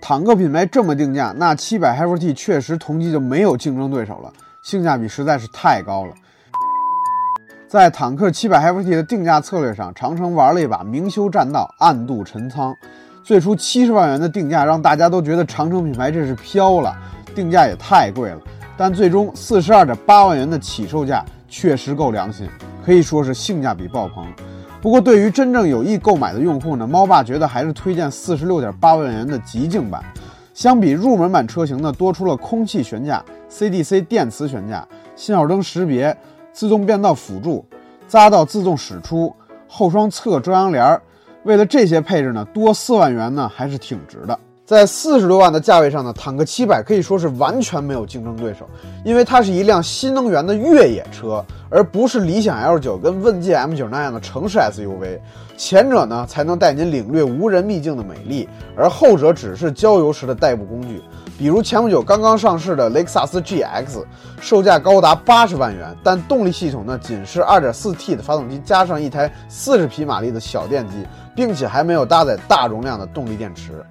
坦克品牌这么定价，那七百 HFT 确实同级就没有竞争对手了，性价比实在是太高了。在坦克七百 HFT 的定价策略上，长城玩了一把明修栈道，暗度陈仓。最初七十万元的定价让大家都觉得长城品牌这是飘了，定价也太贵了。但最终四十二点八万元的起售价确实够良心，可以说是性价比爆棚。不过对于真正有意购买的用户呢，猫爸觉得还是推荐四十六点八万元的极境版。相比入门版车型呢，多出了空气悬架、CDC 电磁悬架、信号灯识别、自动变道辅助、匝道自动驶出、后双侧遮阳帘儿。为了这些配置呢，多四万元呢还是挺值的。在四十多万的价位上呢，坦克七百可以说是完全没有竞争对手，因为它是一辆新能源的越野车，而不是理想 L 九跟问界 M 九那样的城市 SUV。前者呢才能带您领略无人秘境的美丽，而后者只是郊游时的代步工具。比如前不久刚刚上市的雷克萨斯 GX，售价高达八十万元，但动力系统呢仅是 2.4T 的发动机加上一台40匹马力的小电机。并且还没有搭载大容量的动力电池，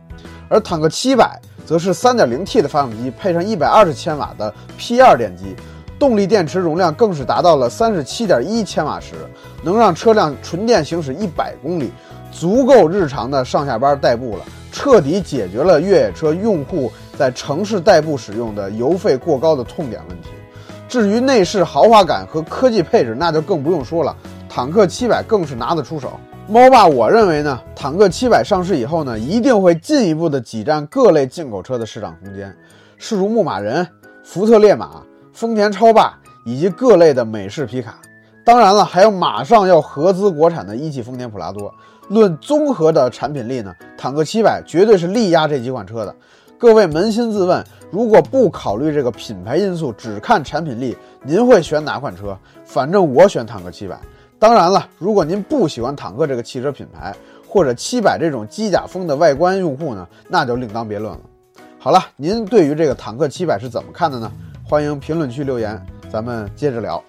而坦克七百则是 3.0T 的发动机配上120千瓦的 P2 电机，动力电池容量更是达到了37.1千瓦时，能让车辆纯电行驶100公里，足够日常的上下班代步了，彻底解决了越野车用户在城市代步使用的油费过高的痛点问题。至于内饰豪华感和科技配置，那就更不用说了，坦克七百更是拿得出手。猫爸，我认为呢，坦克七百上市以后呢，一定会进一步的挤占各类进口车的市场空间，势如牧马人、福特烈马、丰田超霸以及各类的美式皮卡。当然了，还有马上要合资国产的一汽丰田普拉多。论综合的产品力呢，坦克七百绝对是力压这几款车的。各位扪心自问，如果不考虑这个品牌因素，只看产品力，您会选哪款车？反正我选坦克七百。当然了，如果您不喜欢坦克这个汽车品牌，或者七百这种机甲风的外观用户呢，那就另当别论了。好了，您对于这个坦克七百是怎么看的呢？欢迎评论区留言，咱们接着聊。